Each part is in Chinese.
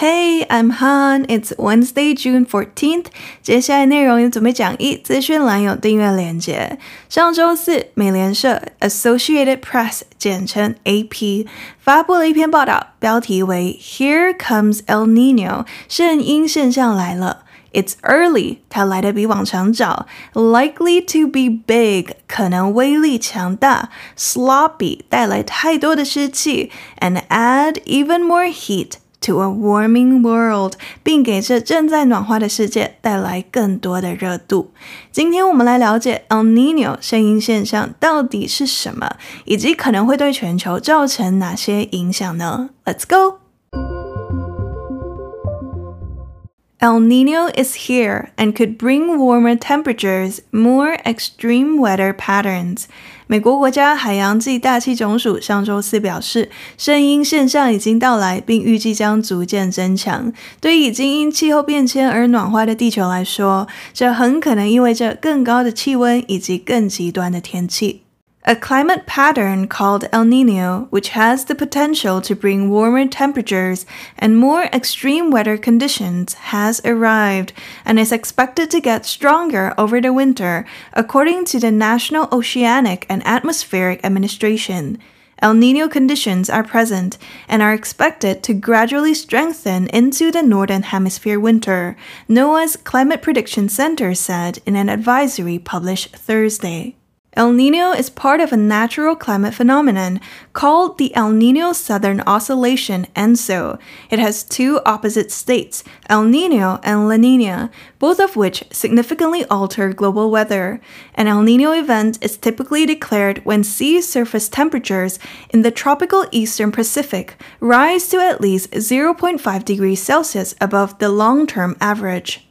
Hey, I'm Han. It's Wednesday, June 14th. 接下来内容有准备讲义，资讯栏有订阅链接。上周四，美联社 （Associated Press） 简称 AP 发布了一篇报道，标题为 “Here Comes El Niño”，圣婴现象来了。It's early，它来得比往常早。Likely to be big，可能威力强大。Sloppy，带来太多的湿气。And add even more heat。 To a warming world，并给这正在暖化的世界带来更多的热度。今天我们来了解 El Niño 圣婴现象到底是什么，以及可能会对全球造成哪些影响呢？Let's go。El Niño is here and could bring warmer temperatures, more extreme weather patterns. 美国国家海洋暨大气总署上周四表示，声音现象已经到来，并预计将逐渐增强。对已经因气候变迁而暖化的地球来说，这很可能意味着更高的气温以及更极端的天气。A climate pattern called El Niño, which has the potential to bring warmer temperatures and more extreme weather conditions, has arrived and is expected to get stronger over the winter, according to the National Oceanic and Atmospheric Administration. El Niño conditions are present and are expected to gradually strengthen into the Northern Hemisphere winter, NOAA's Climate Prediction Center said in an advisory published Thursday. El Niño is part of a natural climate phenomenon called the El Niño Southern Oscillation ENSO. It has two opposite states, El Niño and La Niña, both of which significantly alter global weather. An El Niño event is typically declared when sea surface temperatures in the tropical eastern Pacific rise to at least 0.5 degrees Celsius above the long-term average.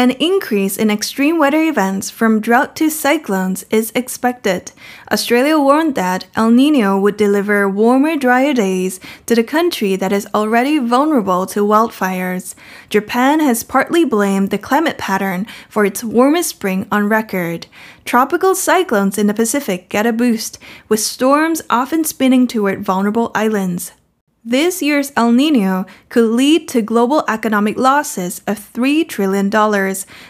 An increase in extreme weather events from drought to cyclones is expected. Australia warned that El Nino would deliver warmer, drier days to the country that is already vulnerable to wildfires. Japan has partly blamed the climate pattern for its warmest spring on record. Tropical cyclones in the Pacific get a boost, with storms often spinning toward vulnerable islands. This year's El Nino could lead to global economic losses of $3 trillion,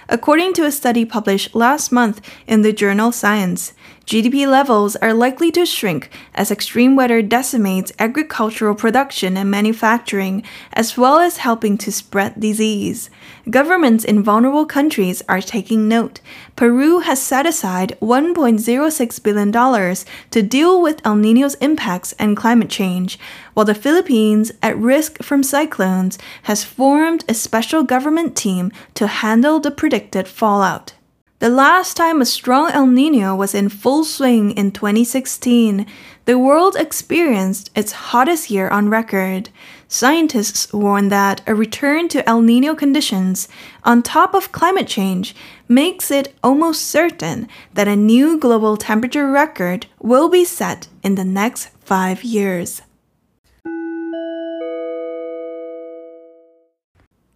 according to a study published last month in the journal Science. GDP levels are likely to shrink as extreme weather decimates agricultural production and manufacturing, as well as helping to spread disease. Governments in vulnerable countries are taking note. Peru has set aside $1.06 billion to deal with El Nino's impacts and climate change, while the Philippines, at risk from cyclones, has formed a special government team to handle the predicted fallout. The last time a strong El Nino was in full swing in 2016, the world experienced its hottest year on record. Scientists warn that a return to El Nino conditions, on top of climate change, makes it almost certain that a new global temperature record will be set in the next five years.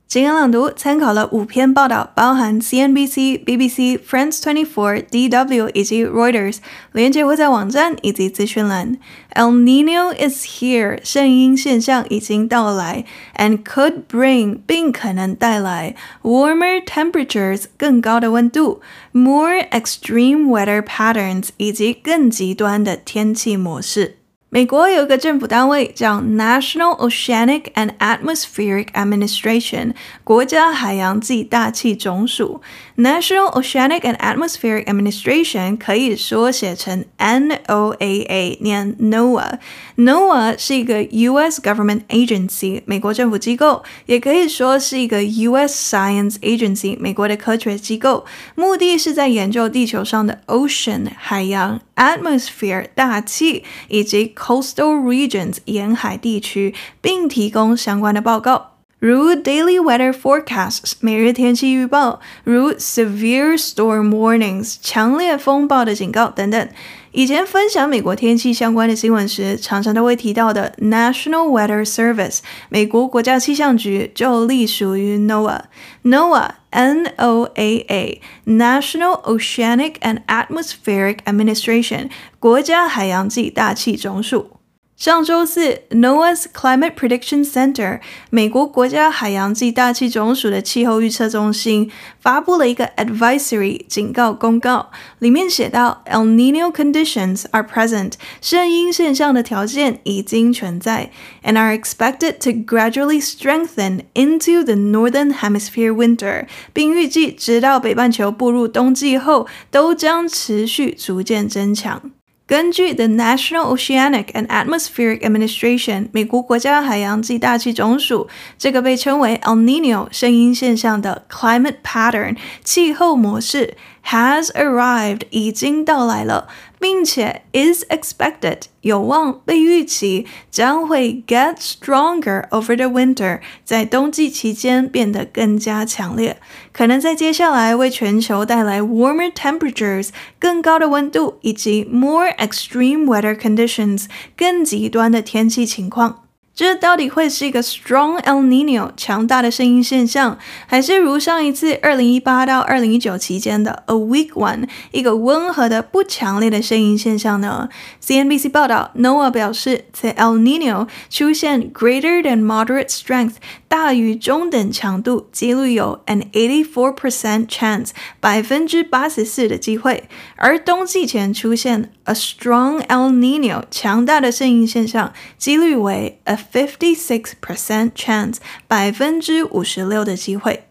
今天朗读参考了五篇报道，包含 CNBC、BBC、France Twenty Four、DW 以及 Reuters，连结会在网站以及资讯栏。El Niño is here，圣婴现象已经到来，and could bring 并可能带来 warmer temperatures 更高的温度，more extreme weather patterns 以及更极端的天气模式。 美国有一个政府单位叫 National Oceanic and Atmospheric Administration，国家海洋暨大气总署。National Oceanic and Atmospheric Administration 可以缩写成 NOAA，念 NOAA。NOAA 是一个 U.S. Government Agency，美国政府机构，也可以说是一个 U.S. Science Agency，美国的科学机构。目的是在研究地球上的 Ocean 海洋、Atmosphere 大气以及 Coastal Regions 沿海地区，并提供相关的报告。如 daily weather forecasts 每日天气预报，如 severe storm warnings 强烈风暴的警告等等。以前分享美国天气相关的新闻时，常常都会提到的 National Weather Service 美国国家气象局就隶属于 NOAA。NOAA N O A A National Oceanic and Atmospheric Administration 国家海洋暨大气总署。 上周四，NOAA's Climate Prediction Center（ 美国国家海洋暨大气总署的气候预测中心）发布了一个 advisory 警告公告，里面写到：El Niño conditions are present，圣婴现象的条件已经存在，and are expected to gradually strengthen into the northern hemisphere winter，并预计直到北半球步入冬季后，都将持续逐渐增强。根据 The National Oceanic and Atmospheric Administration 美国国家海洋暨大气总署，这个被称为 El Niño 圣婴现象的 climate pattern 气候模式 has arrived 已经到来了。 并且 is expected 有望被预期将会 get stronger over the winter 在冬季期间变得更加强烈，可能在接下来为全球带来 warmer temperatures 更高的温度以及 more extreme weather conditions 更极端的天气情况。这到底会是一个 strong El Niño 强大的圣婴现象，还是如上一次二零一八到二零一九期间的 a weak one 一个温和的不强烈的圣婴现象呢？CNBC 报道，NOAA 表示，在 El Niño 出现 greater than moderate strength 大于中等强度，几率有 an eighty four percent chance 百分之八十四的机会，而冬季前出现 a strong El Niño 强大的圣婴现象，几率为 a Fifty-six percent chance，百分之五十六的机会。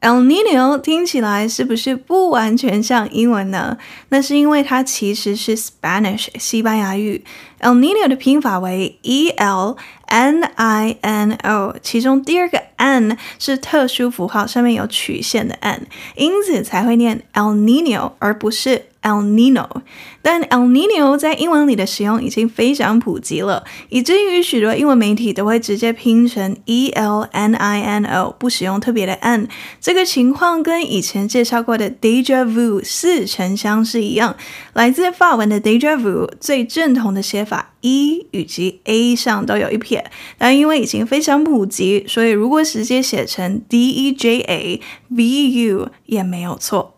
El Niño 听起来是不是不完全像英文呢？那是因为它其实是 Spanish 西班牙语。El Niño 的拼法为 E L N I N O，其中第二个 N 是特殊符号，上面有曲线的 N，因此才会念 El Niño，而不是 El Nino。但 El Nino 在英文里的使用已经非常普及了，以至于许多英文媒体都会直接拼成 E L N I N O，不使用特别的 N。这个情况跟以前介绍过的 Déjà Vu 似曾相识一样，来自法文的 Déjà Vu 最正统的写法 E 以及 A 上都有一撇，但因为已经非常普及，所以如果直接写成 D E J A V U 也没有错。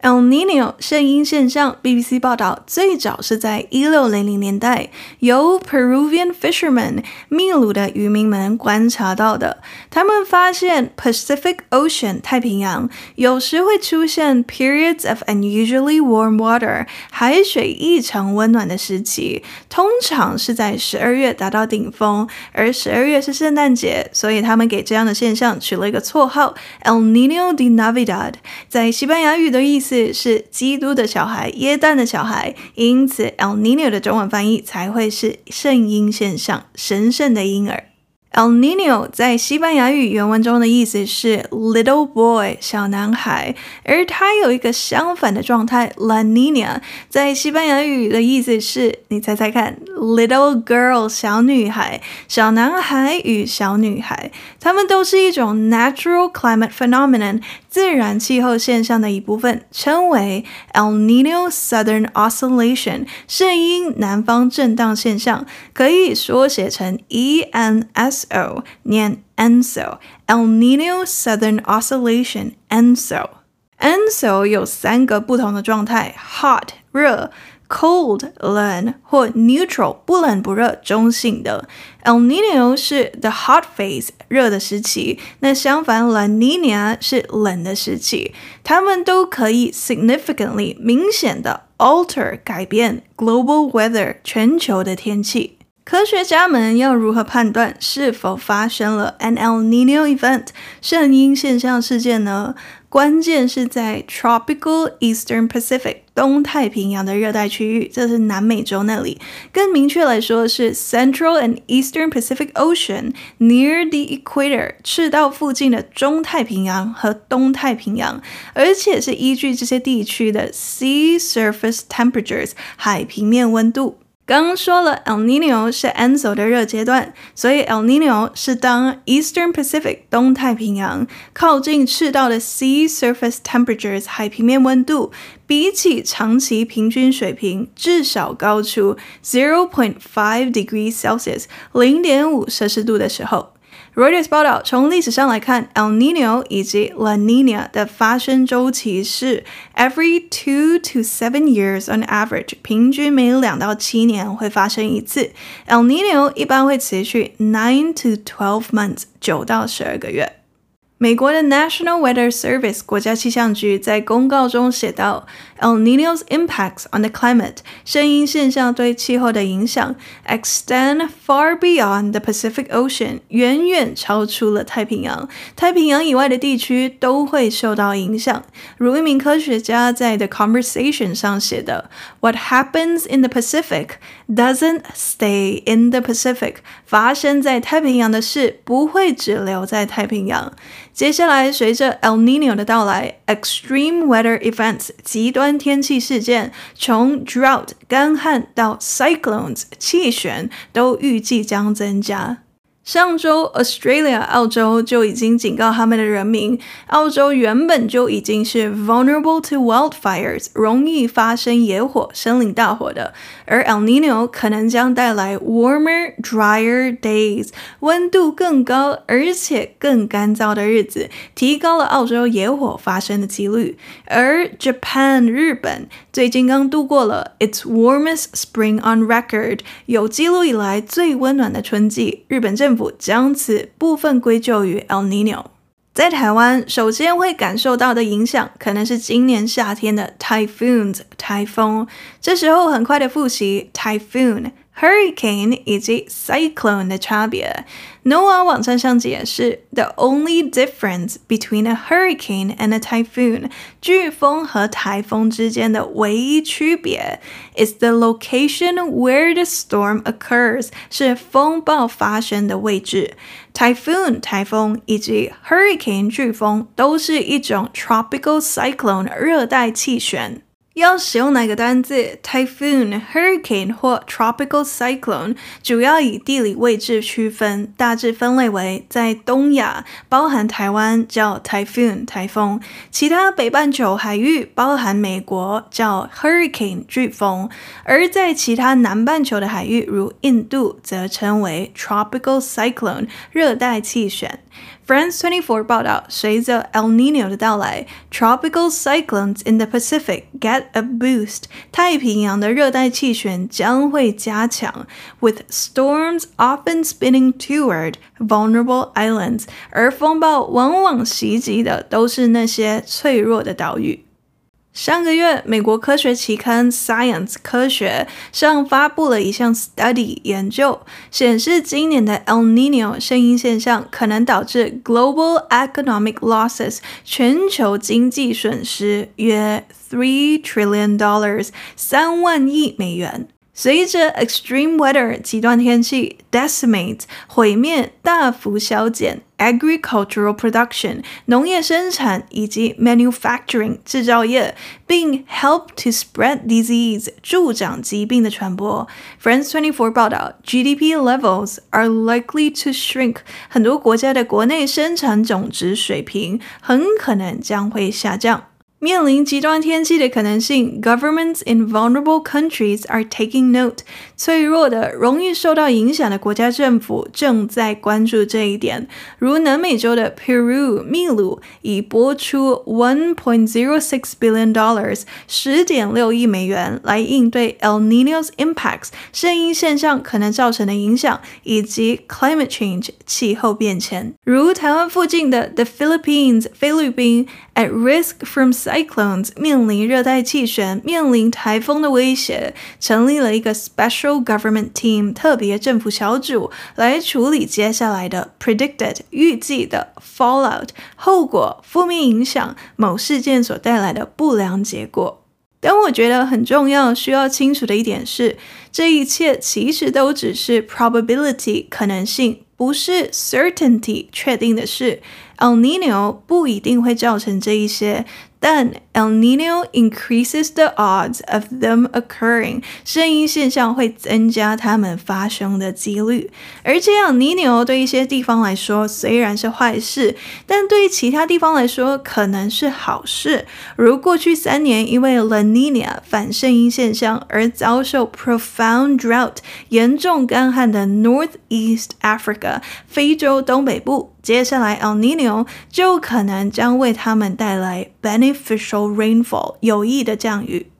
El Niño 圣婴现象，BBC 报道，最早是在一六零零年代由 Peruvian fishermen 秘鲁的渔民们观察到的。他们发现 Pacific Ocean 太平洋有时会出现 periods of unusually warm water 海水异常温暖的时期，通常是在十二月达到顶峰，而十二月是圣诞节，所以他们给这样的现象取了一个绰号 El Niño de Navidad，在西班牙语的意思。是基督的小孩，耶诞的小孩，因此 El Niño 的中文翻译才会是圣婴现象，神圣的婴儿。El Niño 在西班牙语原文中的意思是 little boy 小男孩，而它有一个相反的状态 La Niña 在西班牙语的意思是，你猜猜看，little girl 小女孩，小男孩与小女孩，它们都是一种 natural climate phenomenon 自然气候现象的一部分，称为 El Nino Southern Oscillation 圣婴南方震荡现象，可以缩写成 ENS。O 念 ENSO，El Nino Southern Oscillation，ENSO，ENSO 有三个不同的状态：hot 热、cold 冷或 neutral 不冷不热中性的。El Niño 是 the hot phase 热的时期，那相反 La Niña 是冷的时期。它们都可以 significantly 明显的 alter 改变 global weather 全球的天气。 科学家们要如何判断是否发生了 an El Niño event 圣婴现象事件呢？关键是在 tropical Eastern Pacific 东太平洋的热带区域，这是南美洲那里。更明确来说是 Central and Eastern Pacific Ocean near the equator 赤道附近的中太平洋和东太平洋，而且是依据这些地区的 sea surface temperatures 海平面温度。刚刚说了，El Nino 是 Enzo 的热阶段，所以 El Nino 是当 Eastern Pacific 东太平洋靠近赤道的 Sea Surface Temperatures 海平面温度比起长期平均水平至少高出 zero point five degrees Celsius 零点五摄氏度的时候。Reuters 报道，从历史上来看，El Nino 以及 La Nina 的发生周期是 every two to seven years on average，平均每两到七年会发生一次。El Nino 一般会持续 nine to twelve months，九到十二个月。美国的 National Weather Service 国家气象局在公告中写道 ：“El Niño's impacts on the climate，圣婴现象对气候的影响 extend far beyond the Pacific Ocean，远远超出了太平洋。太平洋以外的地区都会受到影响。”如一名科学家在 The Conversation 上写的：“What happens in the Pacific doesn't stay in the Pacific。发生在太平洋的事不会只留在太平洋。” 接下来，随着 El Niño 的到来，extreme weather events 极端天气事件，从 drought 干旱到 cyclones 气旋，都预计将增加。上周，Australia 澳洲就已经警告他们的人民，澳洲原本就已经是 vulnerable to wildfires，容易发生野火、森林大火的，而 El Nino 可能将带来 warmer, drier days，温度更高而且更干燥的日子，提高了澳洲野火发生的几率。而 Japan 日本最近刚度过了 its warmest spring on record，有记录以来最温暖的春季，日本政府。将此部分归咎于 El Nino。在台湾，首先会感受到的影响，可能是今年夏天的 typhoons 台风。这时候很快的复习 typhoon。Hurricane 以及 cyclone 的差别。NOAA 网站上解释：The only difference between a hurricane and a typhoon，飓风和台风之间的唯一区别，is the location where the storm occurs，是风暴发生的位置。Typhoon 台风以及 hurricane 飓风都是一种 tropical cyclone 热带气旋。 要使用哪个单字？Typhoon、Hurricane 或 Tropical Cyclone，主要以地理位置区分，大致分类为在东亚，包含台湾叫 Typhoon 台风；其他北半球海域，包含美国叫 Hurricane 飓风；而在其他南半球的海域，如印度，则称为 Tropical Cyclone 热带气旋。France 24报道，随着 El Nino 的到来，tropical cyclones in the Pacific get a boost。太平洋的热带气旋将会加强，with storms often spinning toward vulnerable islands。而风暴往往袭击的都是那些脆弱的岛屿。 上个月，美国科学期刊《Science 科学》上发布了一项 study 研究，显示今年的 El Nino 声音现象可能导致 global economic losses 全球经济损失约 three trillion dollars 三万亿美元。随着 extreme weather 极端天气 decimate 毁灭大幅削减 agricultural production 农业生产以及 manufacturing 制造业，并 help to spread disease 助长疾病的传播。France 24报道，GDP levels are likely to shrink，很多国家的国内生产总值水平很可能将会下降。 面临极端天气的可能性，governments in vulnerable countries are taking note。脆弱的、容易受到影响的国家政府正在关注这一点。如南美洲的 Peru 秘鲁已拨出 one point zero six billion dollars 十点六亿美元来应对 El Niño's impacts 圣婴现象可能造成的影响，以及 climate change 气候变迁。如台湾附近的 The Philippines 菲律宾 at risk from Cyclones 面临热带气旋，面临台风的威胁，成立了一个 Special Government Team 特别政府小组来处理接下来的 Predicted 预计的 Fallout 后果、负面影响、某事件所带来的不良结果。但我觉得很重要、需要清楚的一点是，这一切其实都只是 Probability 可能性，不是 Certainty 确定的事。El Nino 不一定会造成这一些。但 El Nino increases the odds of them occurring，声音现象会增加它们发生的几率。而这样，Nino 对一些地方来说虽然是坏事，但对其他地方来说可能是好事。如过去三年因为 La Nina 反声音现象而遭受 profound drought 严重干旱的 Northeast Africa。非洲东北部，接下来 El Niño 就可能将为他们带来 beneficial rainfall 有益的降雨。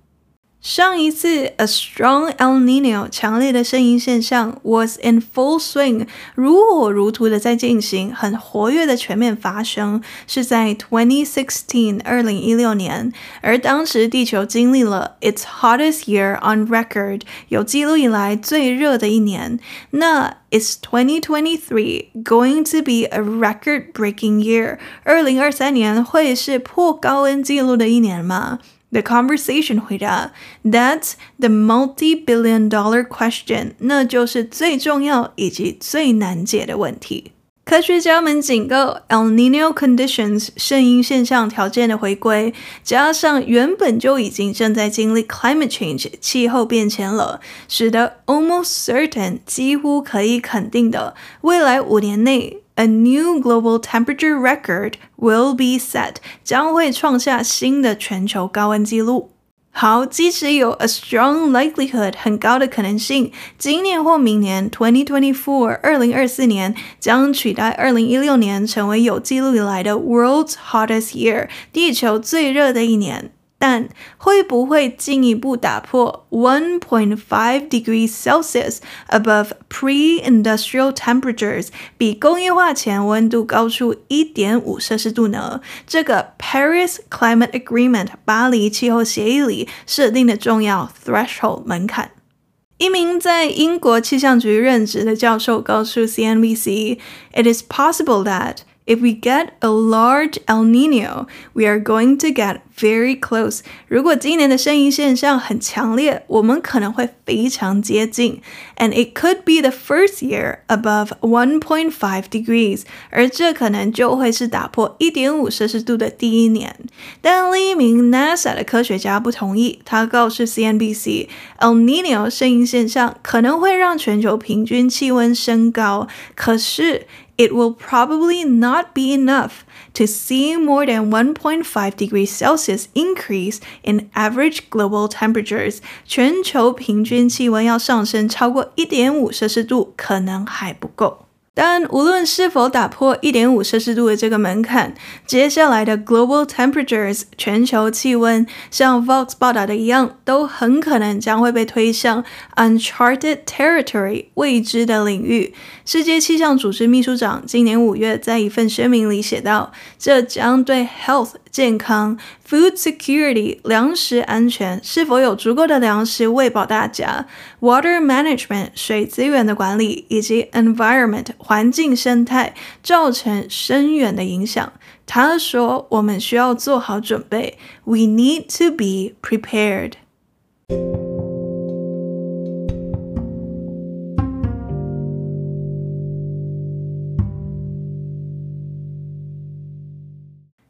上一次，a strong El Niño 强烈的圣婴现象 was in full swing，如火如荼的在进行，很活跃的全面发生，是在2016二零一六年，而当时地球经历了 its hottest year on record，有记录以来最热的一年。那 is 2023 going to be a record-breaking year？二零二三年会是破高温记录的一年吗 ？The conversation 回答，That's the multi-billion dollar question，那就是最重要以及最难解的问题。科学家们警告，El Niño conditions 圣婴现象条件的回归，加上原本就已经正在经历 climate change 气候变迁了，使得 almost certain 几乎可以肯定的，未来五年内。 A new global temperature record will be set，将会创下新的全球高温记录。好，即使有 a strong likelihood 很高的可能性，今年或明年 twenty twenty four 二零二四年将取代二零一六年，成为有记录以来的 world's hottest year，地球最热的一年。但会不会进一步打破 one point five degrees Celsius above pre-industrial temperatures，比工业化前温度高出一点五摄氏度呢？这个 Paris Climate Agreement 巴黎气候协议里设定的重要 threshold 门槛。一名在英国气象局任职的教授告诉 CNBC，It is possible that If we get a large El Niño, we are going to get very close. 如果今年的圣婴现象很强烈，我们可能会非常接近。And it could be the first year above 1.5 degrees. 而这可能就会是打破1.5摄氏度的第一年。但另一名 NASA 的科学家不同意，他告诉 CNBC, El Niño 圣婴现象可能会让全球平均气温升高，可是。 It will probably not be enough to see more than 1.5 degrees Celsius increase in average global temperatures. 全球平均气温要上升超过1.5摄氏度，可能还不够。 但无论是否打破一点五摄氏度的这个门槛，接下来的 global temperatures 全球气温，像 Vox 报道的一样，都很可能将会被推向 uncharted territory 未知的领域。世界气象组织秘书长今年五月在一份声明里写道：“这将对 health。”健康，food security，粮食安全，是否有足够的粮食喂饱大家？Water management，水资源的管理，以及 environment，环境生态，造成深远的影响。他说：“我们需要做好准备，We need to be prepared。”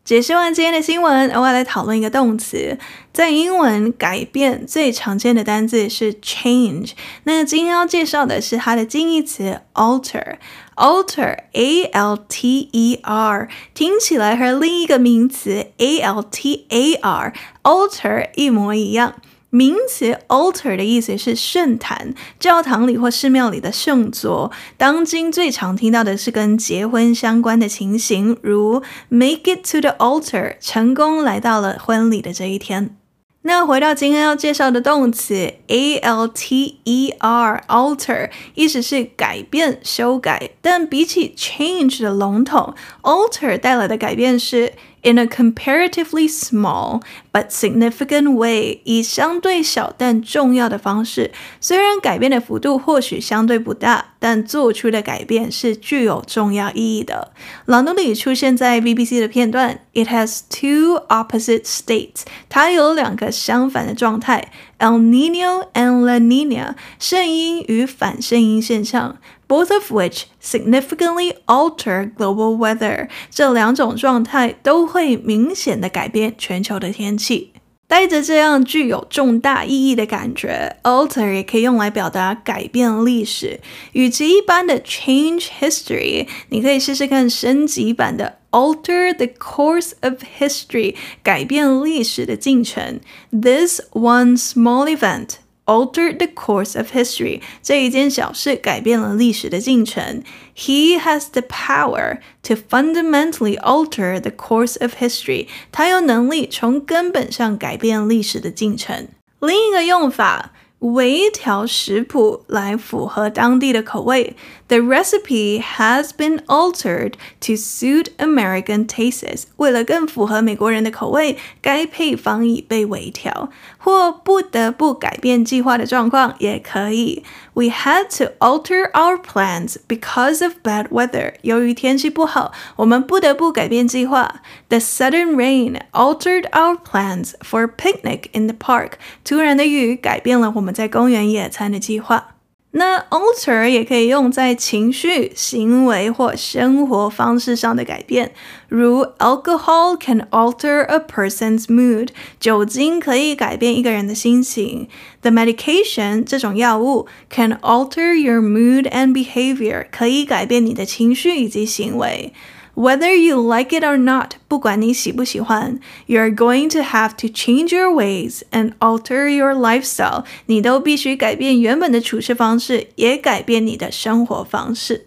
解释完今天的新闻，我要来讨论一个动词。在英文，改变最常见的单字是 change。那今天要介绍的是它的近义词 alter。alter，a l t e r，听起来和另一个名词 a l t a r，alter 一模一样。名词 altar 的意思是圣坛，教堂里或寺庙里的圣座。当今最常听到的是跟结婚相关的情形，如 make it to the altar，成功来到了婚礼的这一天。那回到今天要介绍的动词 alter，alter 意思是改变、修改，但比起 change 的笼统，alter 带来的改变是。In a comparatively small but significant way，以相对小但重要的方式，虽然改变的幅度或许相对不大，但做出的改变是具有重要意义的。朗读里出现在 BBC 的片段，It has two opposite states，它有两个相反的状态，El Niño and La Niña，圣婴与反圣婴现象。Both of which significantly alter global weather，这两种状态都会明显的改变全球的天气。带着这样具有重大意义的感觉，alter 也可以用来表达改变历史。与其一般的 change history，你可以试试看升级版的 alter the course of history，改变历史的进程。This one small event。 altered the course of history。这一件小事改变了历史的进程。He has the power to fundamentally alter the course of history。他有能力从根本上改变历史的进程。另一个用法。微调食谱来符合当地的口味。 The recipe has been altered to suit American tastes。为了更符合美国人的口味，该配方已被微调。或不得不改变计划的状况也可以。We had to alter our plans because of bad weather。由于天气不好，我们不得不改变计划。The sudden rain altered our plans for a picnic in the park。突然的雨改变了我们在公园野餐的计划。 那 alter 也可以用在情绪、行为或生活方式上的改变，如 alcohol can alter a person's mood，酒精可以改变一个人的心情。The medication 这种药物 can alter your mood and behavior，可以改变你的情绪以及行为。Whether you like it or not，不管你喜不喜欢，you're going to have to change your ways and alter your lifestyle。你都必须改变原本的处事方式，也改变你的生活方式。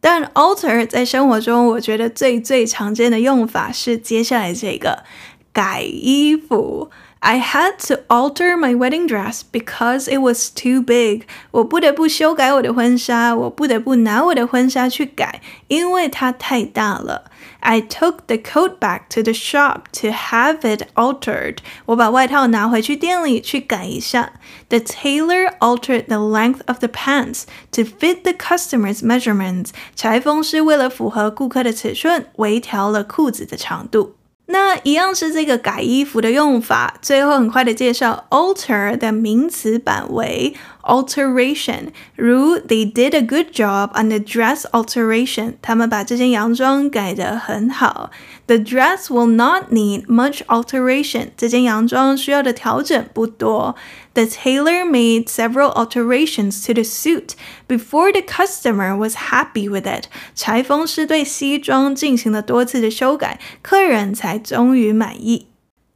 但 alter 在生活中，我觉得最最常见的用法是接下来这个改衣服。I had to alter my wedding dress because it was too big。我不得不修改我的婚纱，我不得不拿我的婚纱去改，因为它太大了。I took the coat back to the shop to have it altered。我把外套拿回去店里去改一下。The tailor altered the length of the pants to fit the customer's measurements。裁缝师为了符合顾客的尺寸，微调了裤子的长度。 那一样是这个改衣服的用法，最后很快的介绍 alter 的名词版为 alteration，如 They did a good job on the dress alteration，他们把这件洋装改得很好。The dress will not need much alteration，这件洋装需要的调整不多。The tailor made several alterations to the suit before the customer was happy with it。裁缝师对西装进行了多次的修改，客人才终于满意。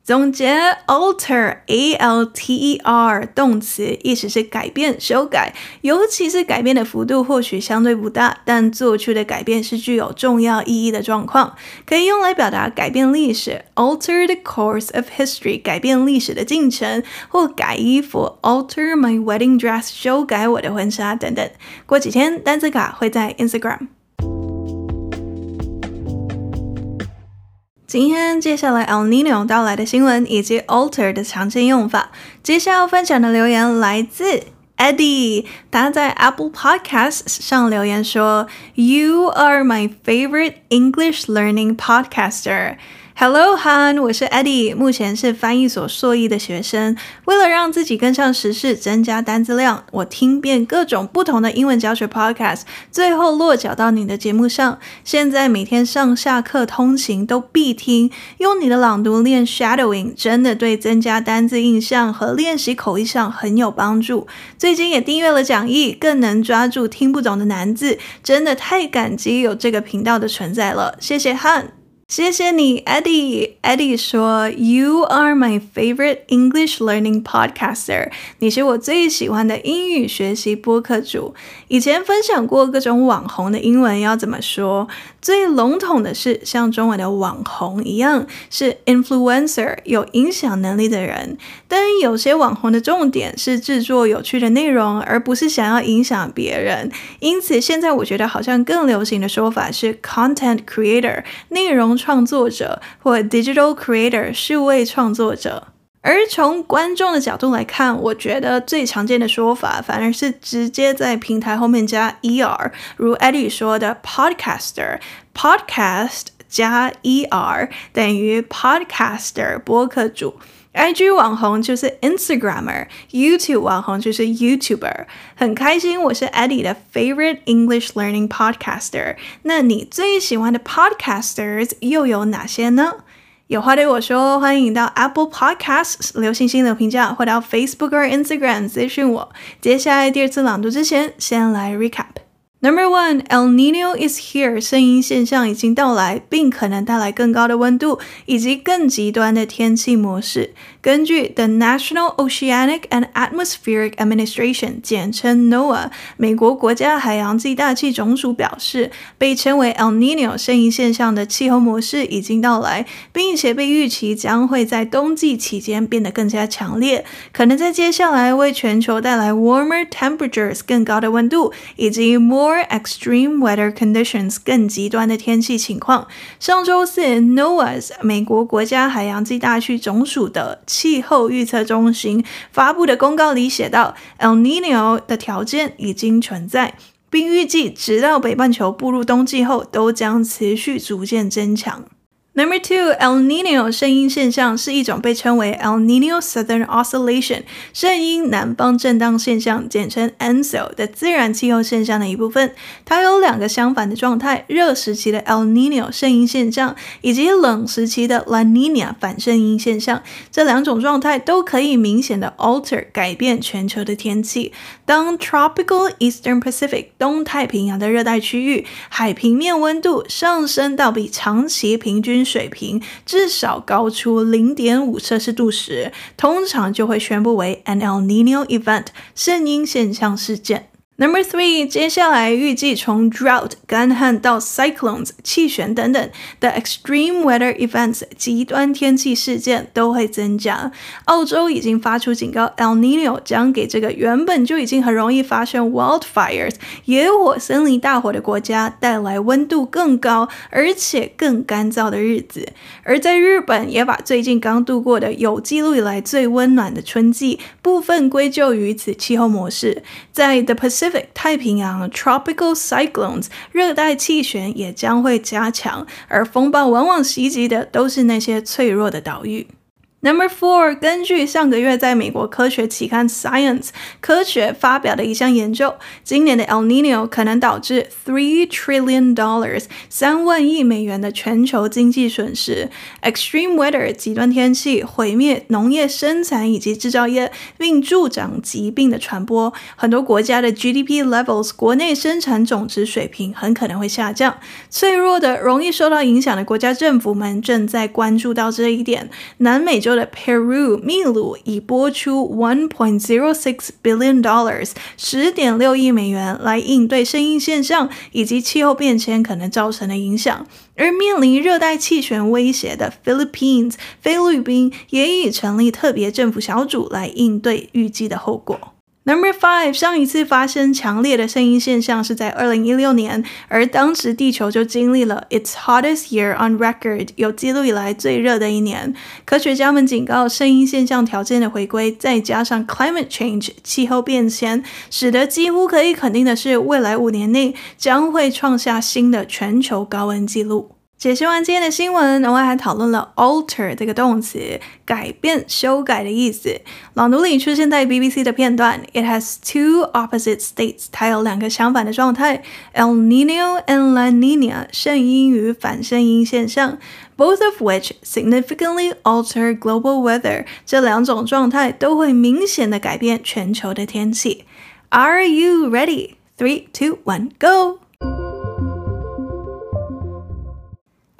总结，alter，a l t e r，动词，意思是改变、修改，尤其是改变的幅度或许相对不大，但做出的改变是具有重要意义的状况，可以用来表达改变历史，alter the course of history，改变历史的进程，或改衣服，alter my wedding dress，修改我的婚纱等等。过几天单词卡会在 Instagram。今天接下来 El Nino 到来的新闻以及 alter 的常见用法。接下来要分享的留言来自 Eddie，他在 Apple Podcasts 上留言说：“You are my favorite English learning podcaster。” Hello Han，我是 Eddie，目前是翻译所硕一的学生。为了让自己跟上时事，增加单字量，我听遍各种不同的英文教学 podcast，最后落脚到你的节目上。现在每天上下课通勤都必听，用你的朗读练 shadowing，真的对增加单字印象和练习口译上很有帮助。最近也订阅了讲义，更能抓住听不懂的难字，真的太感激有这个频道的存在了。谢谢 Han。谢谢你，Eddie。Eddie 说：“You are my favorite English learning podcaster。你是我最喜欢的英语学习播客主。以前分享过各种网红的英文要怎么说，最笼统的是像中文的网红一样，是 influencer，有影响能力的人。但有些网红的重点是制作有趣的内容，而不是想要影响别人。因此，现在我觉得好像更流行的说法是 content creator，内容。创作者或 digital creator 数位创作者，而从观众的角度来看，我觉得最常见的说法反而是直接在平台后面加 er，如 Eddie 说的 podcaster，podcast 加 er 等于 podcaster 播客主。IG 网红就是 Instagrammer，YouTube 网红就是 YouTuber。很开心，我是 Eddie 的 favorite English learning podcaster。那你最喜欢的 podcasters 又有哪些呢？有话对我说，欢迎到 Apple Podcasts 留星星的评价，或到 Facebook 或 Instagram 咨询我。接下来第二次朗读之前，先来 recap。Number one, El Niño is here，圣婴现象已经到来，并可能带来更高的温度以及更极端的天气模式。根据 The National Oceanic and Atmospheric Administration，简称 NOAA，美国国家海洋暨大气总署表示，被称为 El Niño 圣婴现象的气候模式已经到来，并且被预期将会在冬季期间变得更加强烈，可能在接下来为全球带来 warmer temperatures 更高的温度以及 more extreme weather conditions 更极端的天气情况。上周四，NOAA 美国国家海洋暨大区总署的气候预测中心发布的公告里写道，El Niño 的条件已经存在，并预计直到北半球步入冬季后，都将持续逐渐增强。Number two, El Niño 圣婴现象是一种被称为 El Niño Southern Oscillation 圣婴南方震荡现象，简称 ENSO 的自然气候现象的一部分。它有两个相反的状态：热时期的 El Niño 圣婴现象，以及冷时期的 La Niña 反圣婴现象。这两种状态都可以明显的 alter 改变全球的天气。当 Tropical Eastern Pacific 东太平洋的热带区域海平面温度上升到比长期平均水平至少高出零点五摄氏度时，通常就会宣布为 an El Niño event 圣婴现象事件。Number three，接下来预计从 drought 干旱到 cyclones 气旋等等的 extreme weather events 极端天气事件都会增加。澳洲已经发出警告，El Nino 将给这个原本就已经很容易发生 wildfires 野火森林大火的国家带来温度更高而且更干燥的日子。而在日本，也把最近刚度过的有记录以来最温暖的春季部分归咎于此气候模式。在 The Pacific civic 太平洋 （Tropical Cyclones） 热带气旋也将会加强，而风暴往往袭击的都是那些脆弱的岛屿。Number four，根据上个月在美国科学期刊《Science》科学发表的一项研究，今年的 El Niño 可能导致 three trillion dollars 三万亿美元的全球经济损失。Extreme weather 极端天气毁灭农业生产以及制造业，并助长疾病的传播。很多国家的 GDP levels 国内生产总值水平很可能会下降。脆弱的、容易受到影响的国家政府们正在关注到这一点。南美洲的 Peru 秘鲁已拨出 one point zero six billion dollars 十点六亿美元来应对声音现象以及气候变迁可能造成的影响，而面临热带气旋威胁的 Philippines 菲律宾也已成立特别政府小组来应对预计的后果。Number five，上一次发生强烈的圣婴现象是在二零一六年，而当时地球就经历了 its hottest year on record，有记录以来最热的一年。科学家们警告，圣婴现象条件的回归，再加上 climate change 气候变迁，使得几乎可以肯定的是，未来五年内将会创下新的全球高温纪录。解析完今天的新闻，我们还讨论了 alter 这个动词，改变、修改的意思。朗读里出现在 BBC 的片段，It has two opposite states，它有两个相反的状态，El Niño and La Niña，圣婴与反圣婴现象，both of which significantly alter global weather，这两种状态都会明显的改变全球的天气。Are you ready? Three, two, one, go!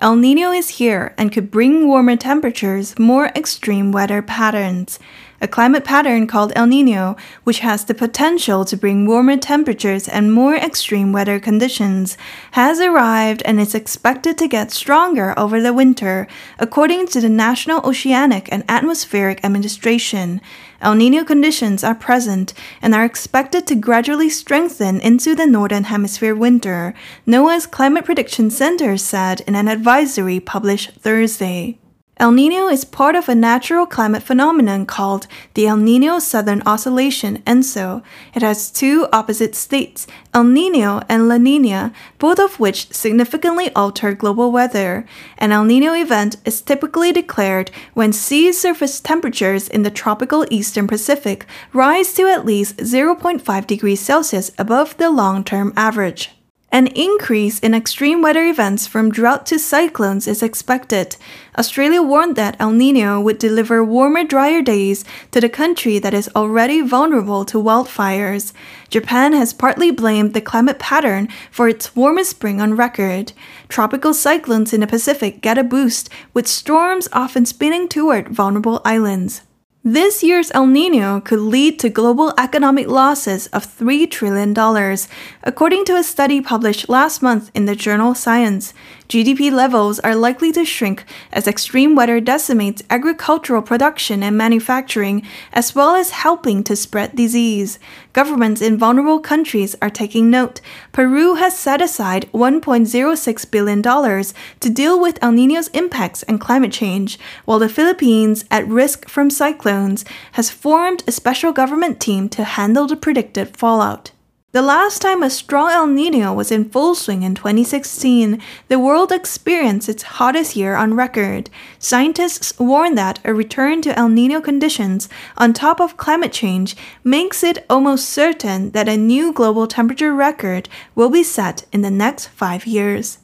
El Niño is here and could bring warmer temperatures, more extreme weather patterns. A climate pattern called El Niño, which has the potential to bring warmer temperatures and more extreme weather conditions, has arrived and is expected to get stronger over the winter, according to the National Oceanic and Atmospheric Administration. El Niño conditions are present and are expected to gradually strengthen into the Northern Hemisphere winter, NOAA's Climate Prediction Center said in an advisory published Thursday. El Niño is part of a natural climate phenomenon called the El Niño Southern Oscillation, ENSO. It has two opposite states, El Niño and La Niña, both of which significantly alter global weather. An El Niño event is typically declared when sea surface temperatures in the tropical eastern Pacific rise to at least 0.5 degrees Celsius above the long-term average. An increase in extreme weather events from drought to cyclones is expected. Australia warned that El Nino would deliver warmer, drier days to the country that is already vulnerable to wildfires. Japan has partly blamed the climate pattern for its warmest spring on record. Tropical cyclones in the Pacific get a boost, with storms often spinning toward vulnerable islands. This year's El Nino could lead to global economic losses of $3 trillion, according to a study published last month in the journal Science. GDP levels are likely to shrink as extreme weather decimates agricultural production and manufacturing, as well as helping to spread disease. Governments in vulnerable countries are taking note. Peru has set aside $1.06 billion to deal with El Nino's impacts and climate change, while the Philippines, at risk from cyclones, has formed a special government team to handle the predicted fallout. The last time a strong El Nino was in full swing in 2016, the world experienced its hottest year on record. Scientists warn that a return to El Nino conditions on top of climate change makes it almost certain that a new global temperature record will be set in the next five years.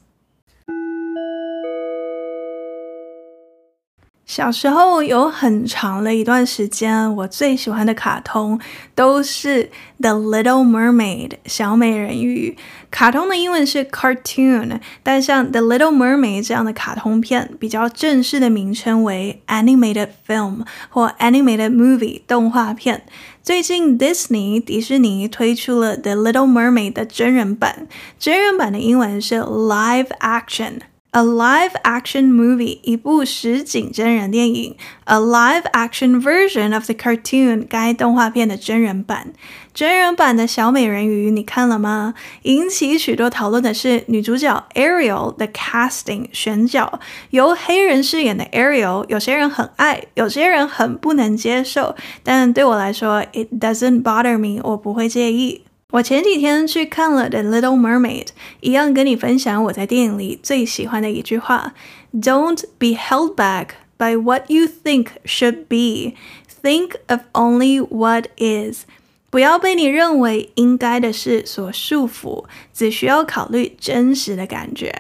小时候有很长的一段时间，我最喜欢的卡通都是《The Little Mermaid》小美人鱼。卡通的英文是 cartoon，但像《The Little Mermaid》这样的卡通片，比较正式的名称为 animated film 或 animated movie 动画片。最近 Disney 迪士尼推出了《The Little Mermaid》的真人版，真人版的英文是 live action。A live action movie，一部实景真人电影。A live action version of the cartoon，该动画片的真人版。真人版的小美人鱼，你看了吗？引起许多讨论的是女主角 Ariel 的 casting 选角，由黑人饰演的 Ariel，有些人很爱，有些人很不能接受。但对我来说，it doesn't bother me，我不会介意。我前几天去看了《The Little Mermaid》，一样跟你分享我在电影里最喜欢的一句话：“Don't be held back by what you think should be. Think of only what is.” 不要被你认为应该的事所束缚，只需要考虑真实的感觉。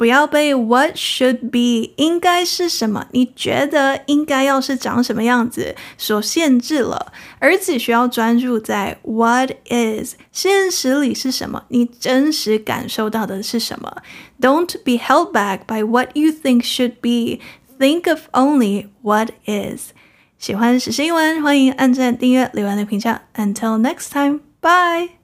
不要被 what should be 应该是什么，你觉得应该要是长什么样子所限制了，而只需要专注在 what is 现实里是什么，你真实感受到的是什么。Don't be held back by what you think should be. Think of only what is. 喜欢时事英文，欢迎按赞、订阅、留言的评价。Until next time, bye.